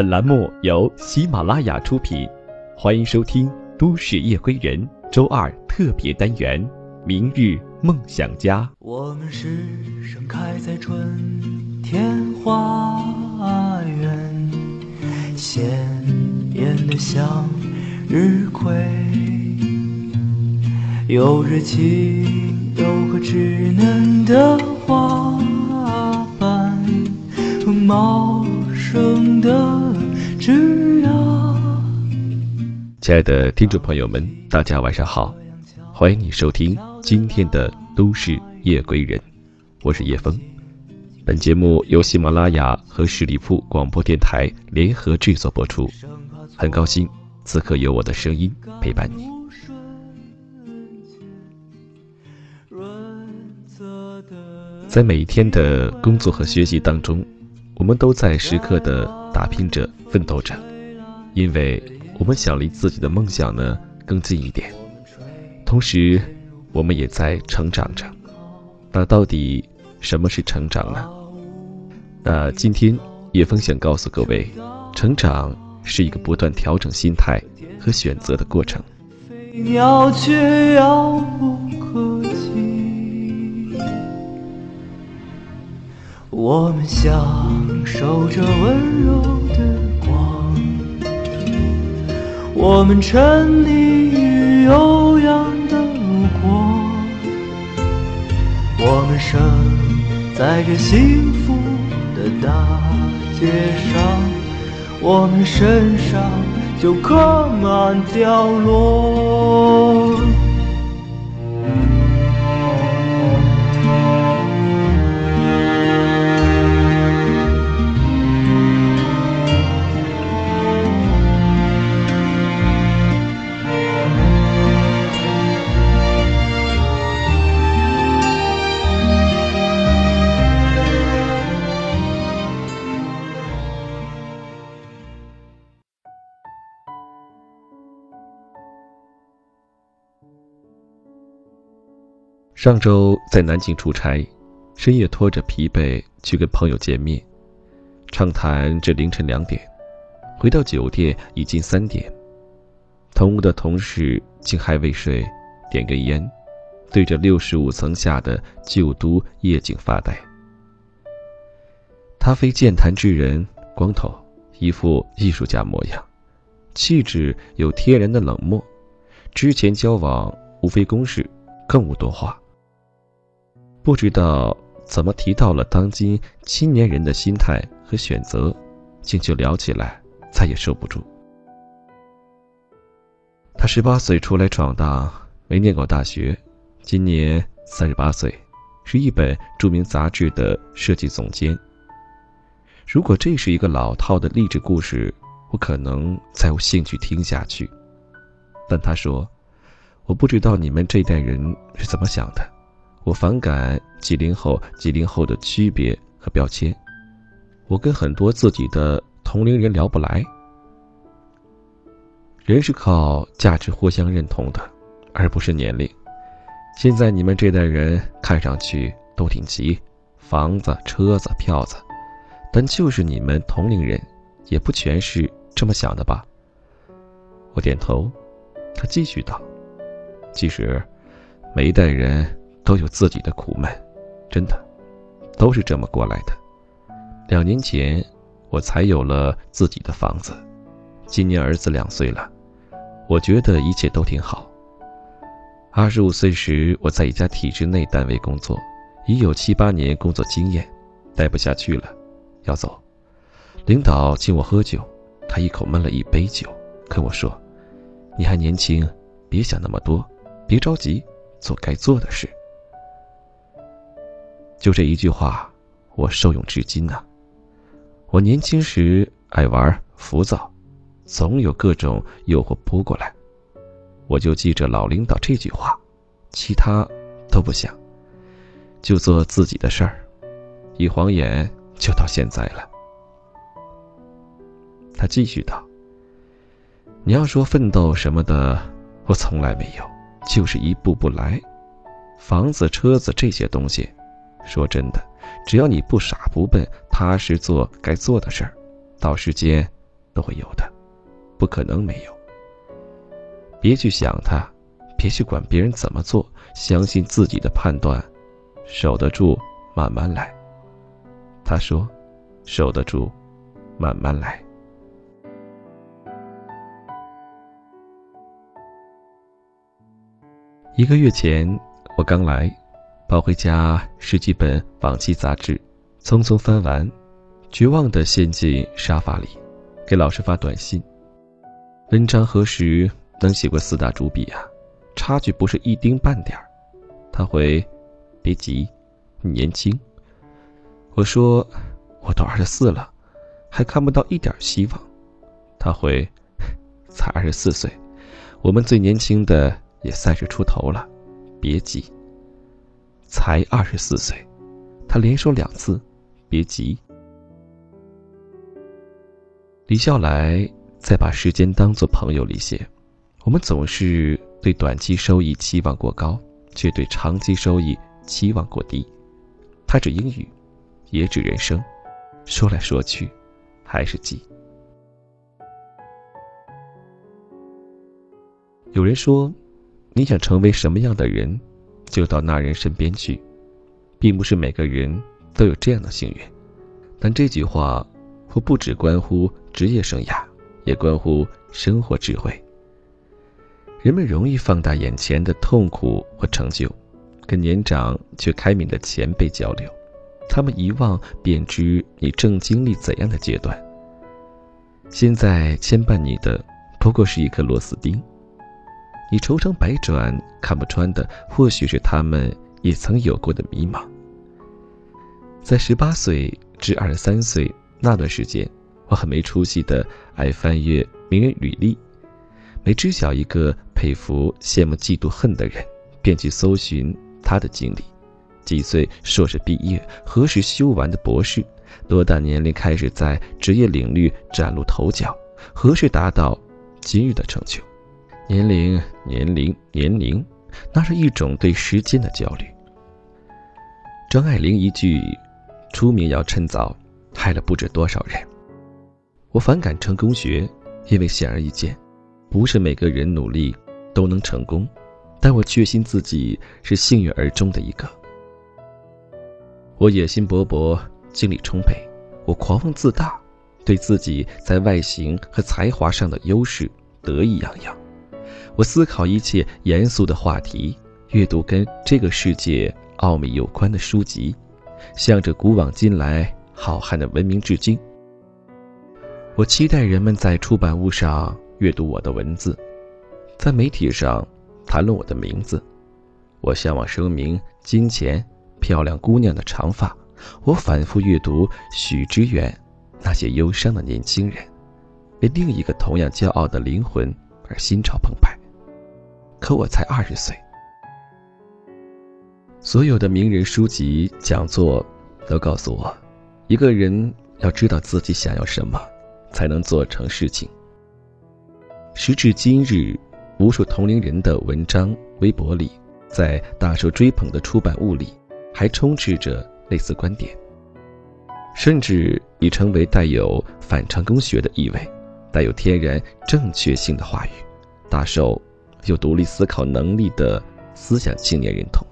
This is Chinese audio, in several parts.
本栏目由喜马拉雅出品，欢迎收听《都市夜归人》周二特别单元《明日梦想家》。我们是盛开在春天花园，鲜艳的向日葵，有热情，有个稚嫩的花瓣，茂盛的枝桠。亲爱的听众朋友们，大家晚上好，欢迎你收听今天的《都市夜归人》，我是叶枫。本节目由喜马拉雅和十里铺广播电台联合制作播出，很高兴此刻有我的声音陪伴你。在每一天的工作和学习当中，我们都在时刻的打拼着、奋斗着，因为我们想离自己的梦想呢更近一点。同时，我们也在成长着。那到底什么是成长呢？那今天叶枫想告诉各位，成长是一个不断调整心态和选择的过程。飞鸟却遥不可我们享受着温柔的光，我们沉溺于悠扬的光，我们生在这幸福的大街上，我们身上就刻满凋落。上周在南京出差，深夜拖着疲惫去跟朋友见面，畅谈至凌晨两点，回到酒店已经三点。同屋的同事竟还未睡，点根烟，对着六十五层下的旧都夜景发呆。他非健谈之人，光头，一副艺术家模样，气质有天然的冷漠。之前交往无非公事，更无多话。不知道怎么提到了当今青年人的心态和选择，竟就聊起来，再也收不住。他十八岁出来闯荡，没念过大学，今年三十八岁，是一本著名杂志的设计总监。如果这是一个老套的励志故事，我可能再有兴趣听下去。但他说：“我不知道你们这代人是怎么想的。”我反感几零后、几零后的区别和标签。我跟很多自己的同龄人聊不来。人是靠价值互相认同的，而不是年龄。现在你们这代人看上去都挺急，房子、车子、票子，但就是你们同龄人，也不全是这么想的吧？我点头。他继续道：“其实，每一代人。”都有自己的苦闷，真的，都是这么过来的。两年前，我才有了自己的房子，今年儿子两岁了，我觉得一切都挺好。二十五岁时，我在一家体制内单位工作，已有七八年工作经验，待不下去了，要走。领导请我喝酒，他一口闷了一杯酒，跟我说：“你还年轻，别想那么多，别着急，做该做的事。”就这一句话，我受用至今呐。我年轻时爱玩、浮躁，总有各种诱惑扑过来，我就记着老领导这句话，其他都不想，就做自己的事儿，一晃眼就到现在了。他继续道：“你要说奋斗什么的，我从来没有，就是一步步来，房子、车子这些东西。”说真的，只要你不傻不笨，踏实做该做的事儿，到时间都会有的，不可能没有。别去想他，别去管别人怎么做，相信自己的判断，守得住，慢慢来。他说：“守得住，慢慢来。”一个月前，我刚来，抱回家十几本往期杂志，匆匆翻完，绝望的陷进沙发里，给老师发短信。文章何时能写过四大主笔啊？差距不是一丁半点儿。他回：“别急，你年轻。”我说：“我都二十四了，还看不到一点希望。”他回：“才二十四岁，我们最年轻的。”也三十出头了，别急。才二十四岁，他连说两次，别急。李笑来在把时间当作朋友里写，我们总是对短期收益期望过高，却对长期收益期望过低。他指英语，也指人生，说来说去，还是急。有人说。你想成为什么样的人，就到那人身边去，并不是每个人都有这样的幸运。但这句话，或不只关乎职业生涯，也关乎生活智慧。人们容易放大眼前的痛苦和成就，跟年长却开明的前辈交流，他们一望便知你正经历怎样的阶段。现在牵绊你的，不过是一颗螺丝钉。你愁肠百转看不穿的，或许是他们也曾有过的迷茫。在十八岁至二十三岁那段时间，我很没出息的爱翻阅名人履历，每知晓一个佩服、羡慕、嫉妒、恨的人，便去搜寻他的经历：几岁硕士毕业，何时修完的博士，多大年龄开始在职业领域崭露头角，何时达到今日的成就。年龄，年龄，年龄，那是一种对时间的焦虑。张爱玲一句“出名要趁早”，害了不知多少人。我反感成功学，因为显而易见，不是每个人努力都能成功。但我确信自己是幸运儿中的一个。我野心勃勃，精力充沛，我狂妄自大，对自己在外形和才华上的优势得意洋洋。我思考一切严肃的话题，阅读跟这个世界奥秘有关的书籍，向着古往今来浩瀚的文明致敬。我期待人们在出版物上阅读我的文字，在媒体上谈论我的名字。我向往声名、金钱、漂亮姑娘的长发。我反复阅读许知远那些忧伤的年轻人，为另一个同样骄傲的灵魂而心潮澎湃。可我才二十岁，所有的名人书籍讲座都告诉我，一个人要知道自己想要什么，才能做成事情。时至今日，无数同龄人的文章、微博里，在大受追捧的出版物里，还充斥着类似观点，甚至已成为带有反成功学的意味、带有天然正确性的话语，大受。有独立思考能力的思想青年认同，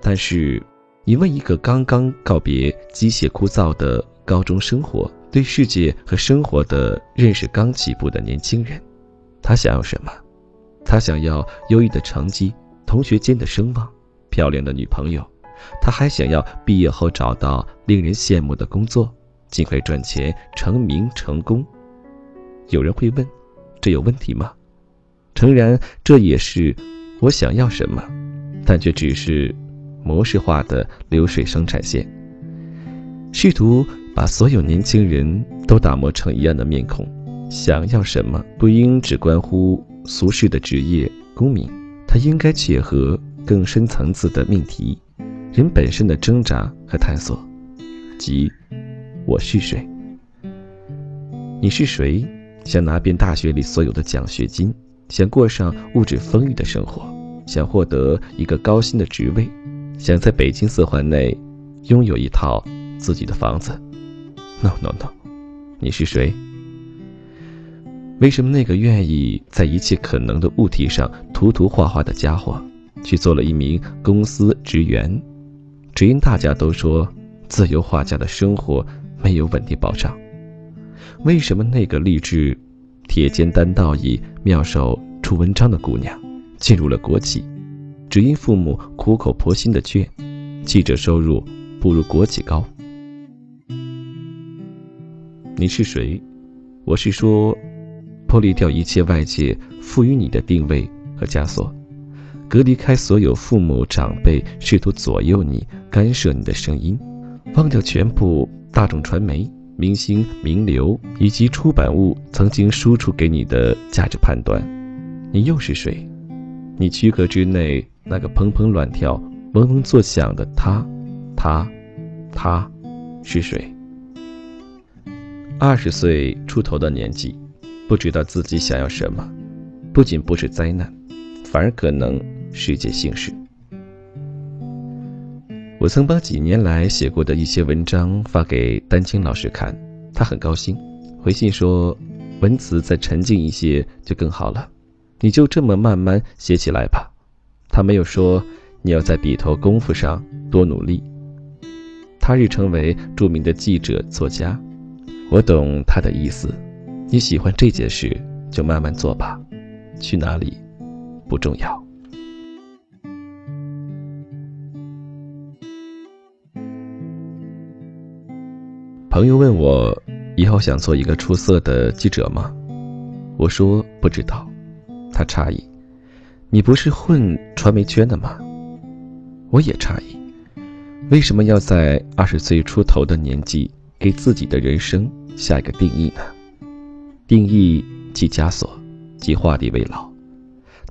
但是，你问一个刚刚告别机械枯燥的高中生活，对世界和生活的认识刚起步的年轻人，他想要什么？他想要优异的成绩、同学间的声望、漂亮的女朋友，他还想要毕业后找到令人羡慕的工作，尽快赚钱、成名、成功。有人会问。这有问题吗？诚然，这也是我想要什么，但却只是模式化的流水生产线。试图把所有年轻人都打磨成一样的面孔。想要什么，不应只关乎俗世的职业功名，它应该切合更深层次的命题，人本身的挣扎和探索。即，我是谁？你是谁？想拿遍大学里所有的奖学金，想过上物质丰裕的生活，想获得一个高薪的职位，想在北京四环内拥有一套自己的房子。No No No，你是谁？为什么那个愿意在一切可能的物体上涂涂画画的家伙，去做了一名公司职员？只因大家都说自由画家的生活没有稳定保障。为什么那个励志铁肩担道义、妙手出文章的姑娘，进入了国企，只因父母苦口婆心的劝，记者收入不如国企高？你是谁？我是说。脱离掉一切外界赋予你的定位和枷锁，隔离开所有父母长辈试图左右你、干涉你的声音，忘掉全部大众传媒、明星、名流以及出版物曾经输出给你的价值判断，你又是谁？你躯壳之内那个砰砰乱跳、嗡嗡作响的他，他，他，是谁？二十岁出头的年纪。不知道自己想要什么，不仅不是灾难，反而可能是件幸事。我曾把几年来写过的一些文章发给丹青老师看，他很高兴，回信说：“文词再沉静一些就更好了，你就这么慢慢写起来吧。”他没有说你要在笔头功夫上多努力。他日成为著名的记者作家，我懂他的意思。你喜欢这件事，就慢慢做吧。去哪里，不重要。朋友问我，以后想做一个出色的记者吗？我说不知道。他诧异：“你不是混传媒圈的吗？”我也诧异：“为什么要在二十岁出头的年纪给自己的人生下一个定义呢？”定义即枷锁，即画地为牢。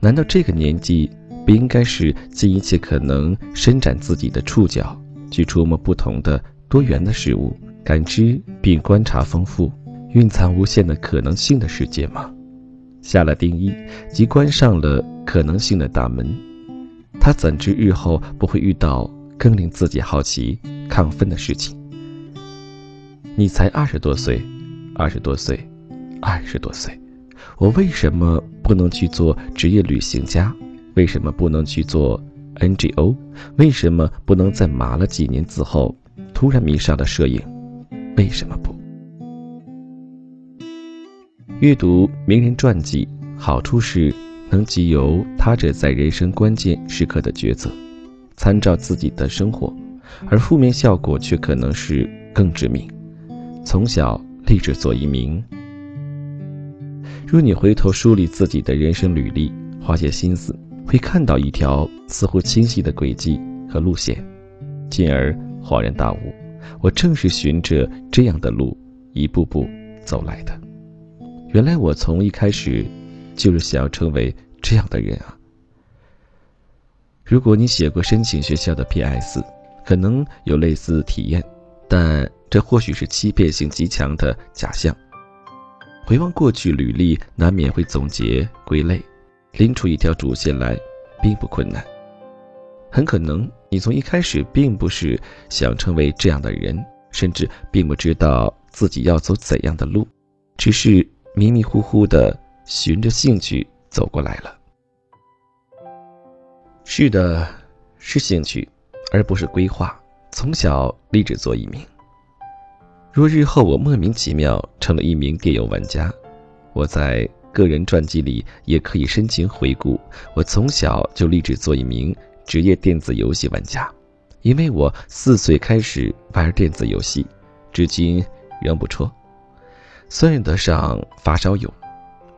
难道这个年纪不应该是尽一切可能伸展自己的触角，去触摸不同的多元的事物，感知并观察丰富、蕴藏无限的可能性的世界吗？下了定义，即关上了可能性的大门。他怎知日后不会遇到更令自己好奇、亢奋的事情？你才二十多岁，二十多岁。二十多岁，我为什么不能去做职业旅行家？为什么不能去做 NGO？为什么不能在码了几年字后，突然迷上了摄影？为什么不？阅读名人传记，好处是能集邮他者在人生关键时刻的抉择，参照自己的生活；而负面效果却可能是更致命。从小立志做一名。若你回头梳理自己的人生履历，花些心思，会看到一条似乎清晰的轨迹和路线，进而恍然大悟：我正是循着这样的路一步步走来的。原来我从一开始就是想要成为这样的人啊！如果你写过申请学校的 P.S，可能有类似体验，但这或许是欺骗性极强的假象。回望过去履历，难免会总结归类，拎出一条主线来，并不困难。很可能你从一开始并不是想成为这样的人，甚至并不知道自己要走怎样的路，只是迷迷糊糊的循着兴趣走过来了。是的，是兴趣，而不是规划。从小立志做一名。若日后我莫名其妙成了一名电游玩家，我在个人传记里也可以深情回顾：我从小就立志做一名职业电子游戏玩家，因为我四岁开始玩电子游戏，至今仍不辍，算得上发烧友。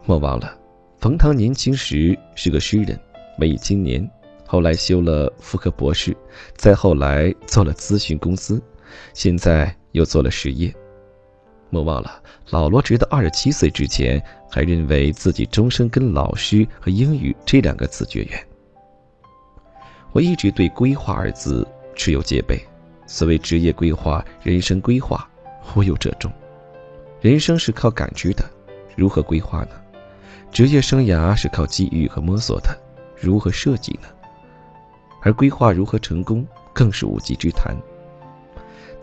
莫忘了，冯唐年轻时是个诗人、文艺青年，后来修了妇科博士，再后来做了咨询公司，现在。又做了实业。莫忘了，老罗直到二十七岁之前，还认为自己终生跟老师和英语这两个字绝缘。我一直对“规划”二字持有戒备。所谓职业规划、人生规划，忽悠者众。人生是靠感知的，如何规划呢？职业生涯是靠机遇和摸索的，如何设计呢？而规划如何成功，更是无稽之谈。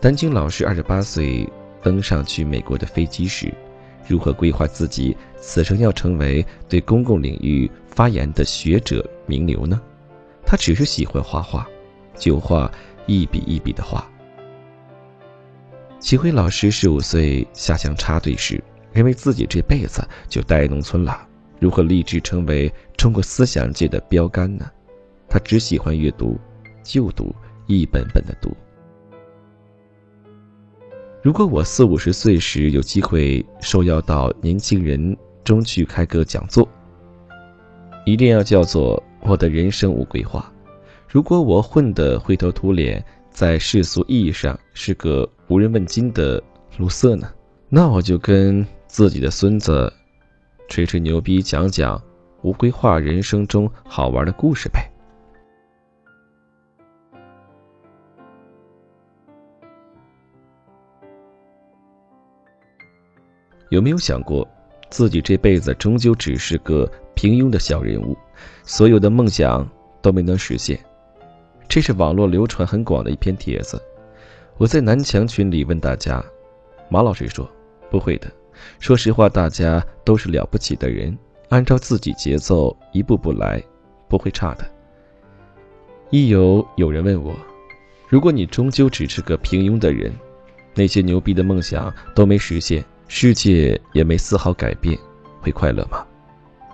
丹青老师二十八岁登上去美国的飞机时，如何规划自己此生要成为对公共领域发言的学者名流呢？他只是喜欢画画，就画一笔一笔的画。齐辉老师十五岁下乡插队时，认为自己这辈子就待农村了，如何立志成为中国思想界的标杆呢？他只喜欢阅读，就读，一本本的读。如果我四五十岁时有机会受邀到年轻人中去开个讲座，一定要叫做“我的人生无规划”。如果我混得灰头土脸，在世俗意义上是个无人问津的卢瑟呢，那我就跟自己的孙子吹吹牛逼，讲讲无规划人生中好玩的故事呗。有没有想过，自己这辈子终究只是个平庸的小人物，所有的梦想都没能实现？这是网络流传很广的一篇帖子。我在南墙群里问大家，马老师说：“不会的。说实话，大家都是了不起的人，按照自己节奏一步步来，不会差的。”一有有人问我，如果你终究只是个平庸的人，那些牛逼的梦想都没实现。世界也没丝毫改变，会快乐吗？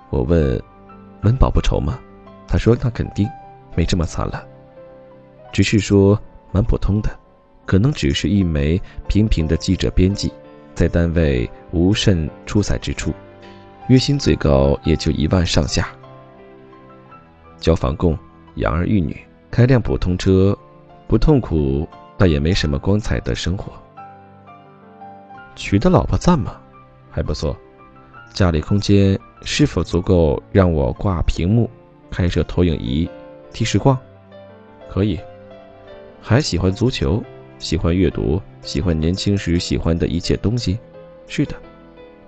我问，温饱不愁吗？他说那肯定没这么惨了，只是说蛮普通的，可能只是一枚平平的记者编辑，在单位无甚出彩之处，月薪最高也就一万上下，交房供，养儿育女，开辆普通车，不痛苦，但也没什么光彩的生活。娶的老婆赞吗？还不错。家里空间是否足够让我挂屏幕、开设投影仪、替实况？可以。还喜欢足球，喜欢阅读，喜欢年轻时喜欢的一切东西。是的。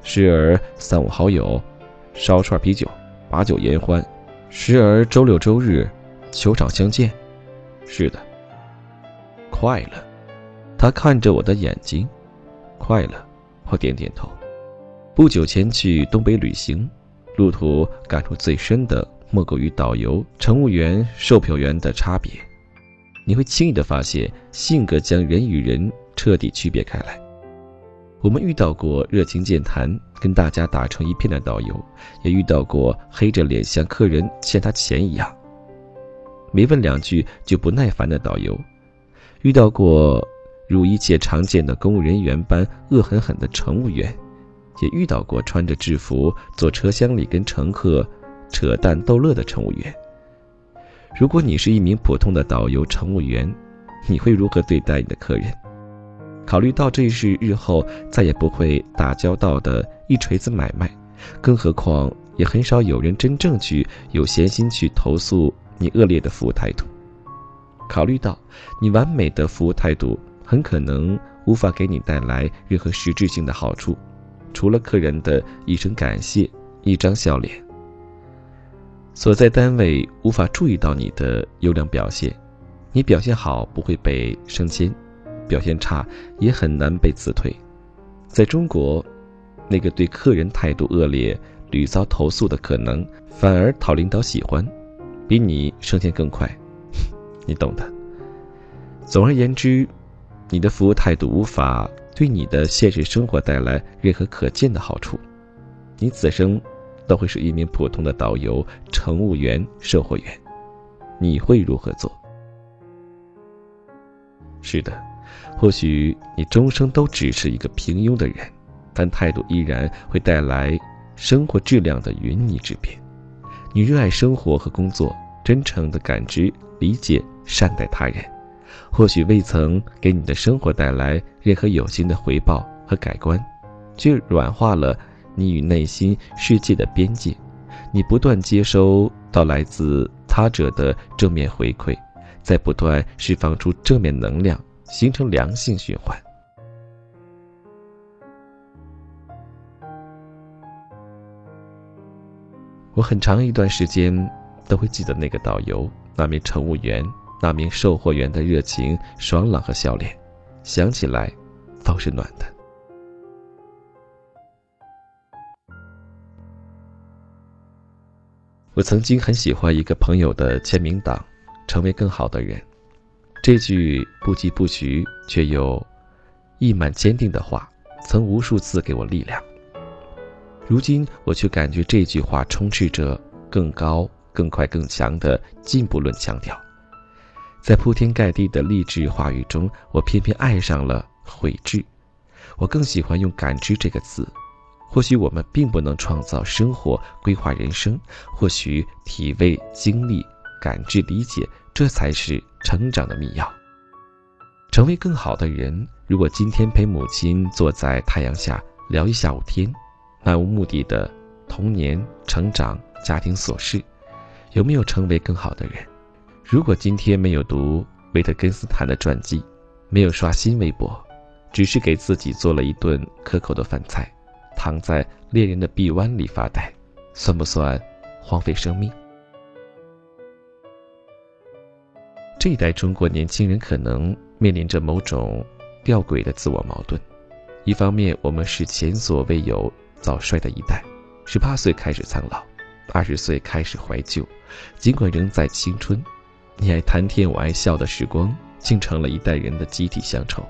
时而三五好友，烧串啤酒，把酒言欢；时而周六周日，球场相见。是的。快乐。他看着我的眼睛。快乐，我点点头。不久前去东北旅行，路途感触最深的莫过于导游、乘务员、售票员的差别。你会轻易的发现，性格将人与人彻底区别开来。我们遇到过热情健谈、跟大家打成一片的导游，也遇到过黑着脸像客人欠他钱一样，没问两句就不耐烦的导游，遇到过。如一切常见的公务人员般恶狠狠的乘务员，也遇到过穿着制服坐车厢里跟乘客扯淡逗乐的乘务员。如果你是一名普通的导游、乘务员，你会如何对待你的客人？考虑到这是日后再也不会打交道的一锤子买卖，更何况也很少有人真正去有闲心去投诉你恶劣的服务态度。考虑到你完美的服务态度。很可能无法给你带来任何实质性的好处，除了客人的一声感谢、一张笑脸。所在单位无法注意到你的优良表现，你表现好不会被升迁，表现差也很难被辞退。在中国，那个对客人态度恶劣、屡遭投诉的，可能反而讨领导喜欢，比你升迁更快，你懂的。总而言之。你的服务态度无法对你的现实生活带来任何可见的好处，你此生都会是一名普通的导游、乘务员、售货员。你会如何做？是的，或许你终生都只是一个平庸的人，但态度依然会带来生活质量的云泥之变。你热爱生活和工作，真诚的感知、理解、善待他人。或许未曾给你的生活带来任何有形的回报和改观，却软化了你与内心世界的边界。你不断接收到来自他者的正面回馈，在不断释放出正面能量，形成良性循环。我很长一段时间都会记得那个导游，那名乘务员。那名售货员的热情、爽朗和笑脸，想起来都是暖的。我曾经很喜欢一个朋友的签名档，“成为更好的人”，这句不疾不徐却又溢满坚定的话，曾无数次给我力量。如今我却感觉这句话充斥着更高、更快、更强的进步论腔调。在铺天盖地的励志话语中，我偏偏爱上了悔志。我更喜欢用感知这个词。或许我们并不能创造生活、规划人生，或许体味、经历、感知、理解，这才是成长的密钥。成为更好的人，如果今天陪母亲坐在太阳下聊一下午天，漫无目的的童年、成长、家庭琐事，有没有成为更好的人？如果今天没有读维特根斯坦的传记，没有刷新微博，只是给自己做了一顿可口的饭菜。躺在恋人的臂弯里发呆，算不算荒废生命？这一代中国年轻人可能面临着某种吊诡的自我矛盾：一方面，我们是前所未有早衰的一代，十八岁开始苍老，二十岁开始怀旧，尽管仍在青春，你爱谈天我爱笑的时光，竟成了一代人的集体乡愁；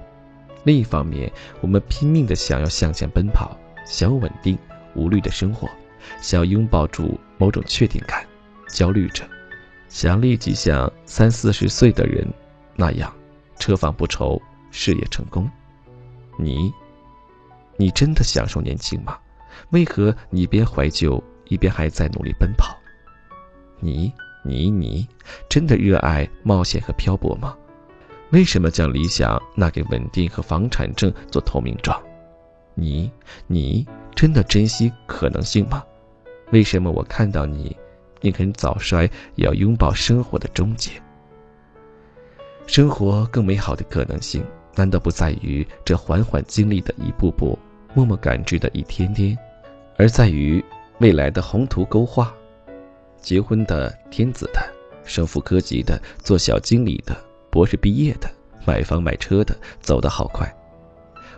另一方面，我们拼命的想要向前奔跑。想要稳定、无虑的生活，想要拥抱住某种确定感，焦虑着，想立即像三四十岁的人那样，车房不愁，事业成功。你，你真的享受年轻吗？为何你一边怀旧，一边还在努力奔跑？你，你，你，真的热爱冒险和漂泊吗？为什么将理想拿给稳定和房产证做投名状？你，你真的珍惜可能性吗？为什么我看到你，宁肯早衰也要拥抱生活的终结？生活更美好的可能性，难道不在于这缓缓经历的一步步，默默感知的一天天，而在于未来的宏图勾画？结婚的、天子的、升副科级的、做小经理的、博士毕业的、买房买车的，走得好快。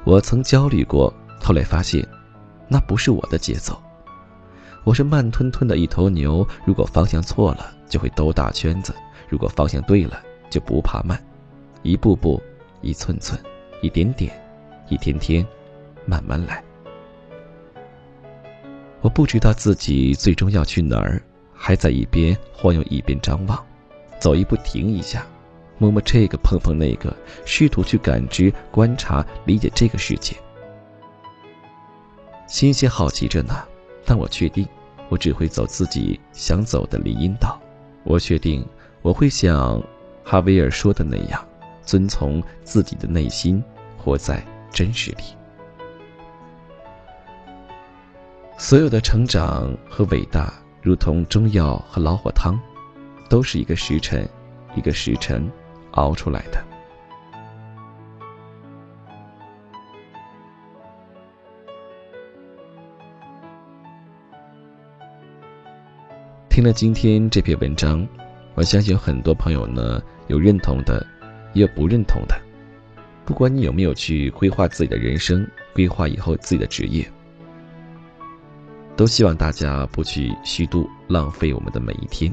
我曾焦虑过。后来发现，那不是我的节奏。我是慢吞吞的一头牛，如果方向错了，就会兜大圈子；如果方向对了，就不怕慢。一步步，一寸寸，一点点，一天天，慢慢来。我不知道自己最终要去哪儿，还在一边晃悠一边张望，走一步停一下，摸摸这个碰碰那个，试图去感知、观察、理解这个世界。新鲜好奇着呢，但我确定，我只会走自己想走的林荫道。我确定，我会像哈维尔说的那样，遵从自己的内心，活在真实里。所有的成长和伟大，如同中药和老火汤，都是一个时辰，一个时辰熬出来的。听了今天这篇文章，我相信有很多朋友呢有认同的，也有不认同的。不管你有没有去规划自己的人生，规划以后自己的职业，都希望大家不去虚度、浪费我们的每一天。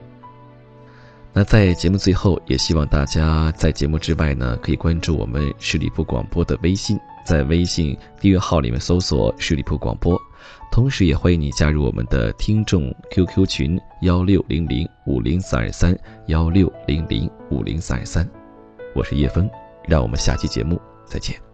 那在节目最后，也希望大家在节目之外呢，可以关注我们十里铺广播的微信，在微信订阅号里面搜索“十里铺广播”。同时，也欢迎你加入我们的听众 QQ 群幺六零零五零三二三幺六零零五零三二三。我是叶枫，让我们下期节目再见。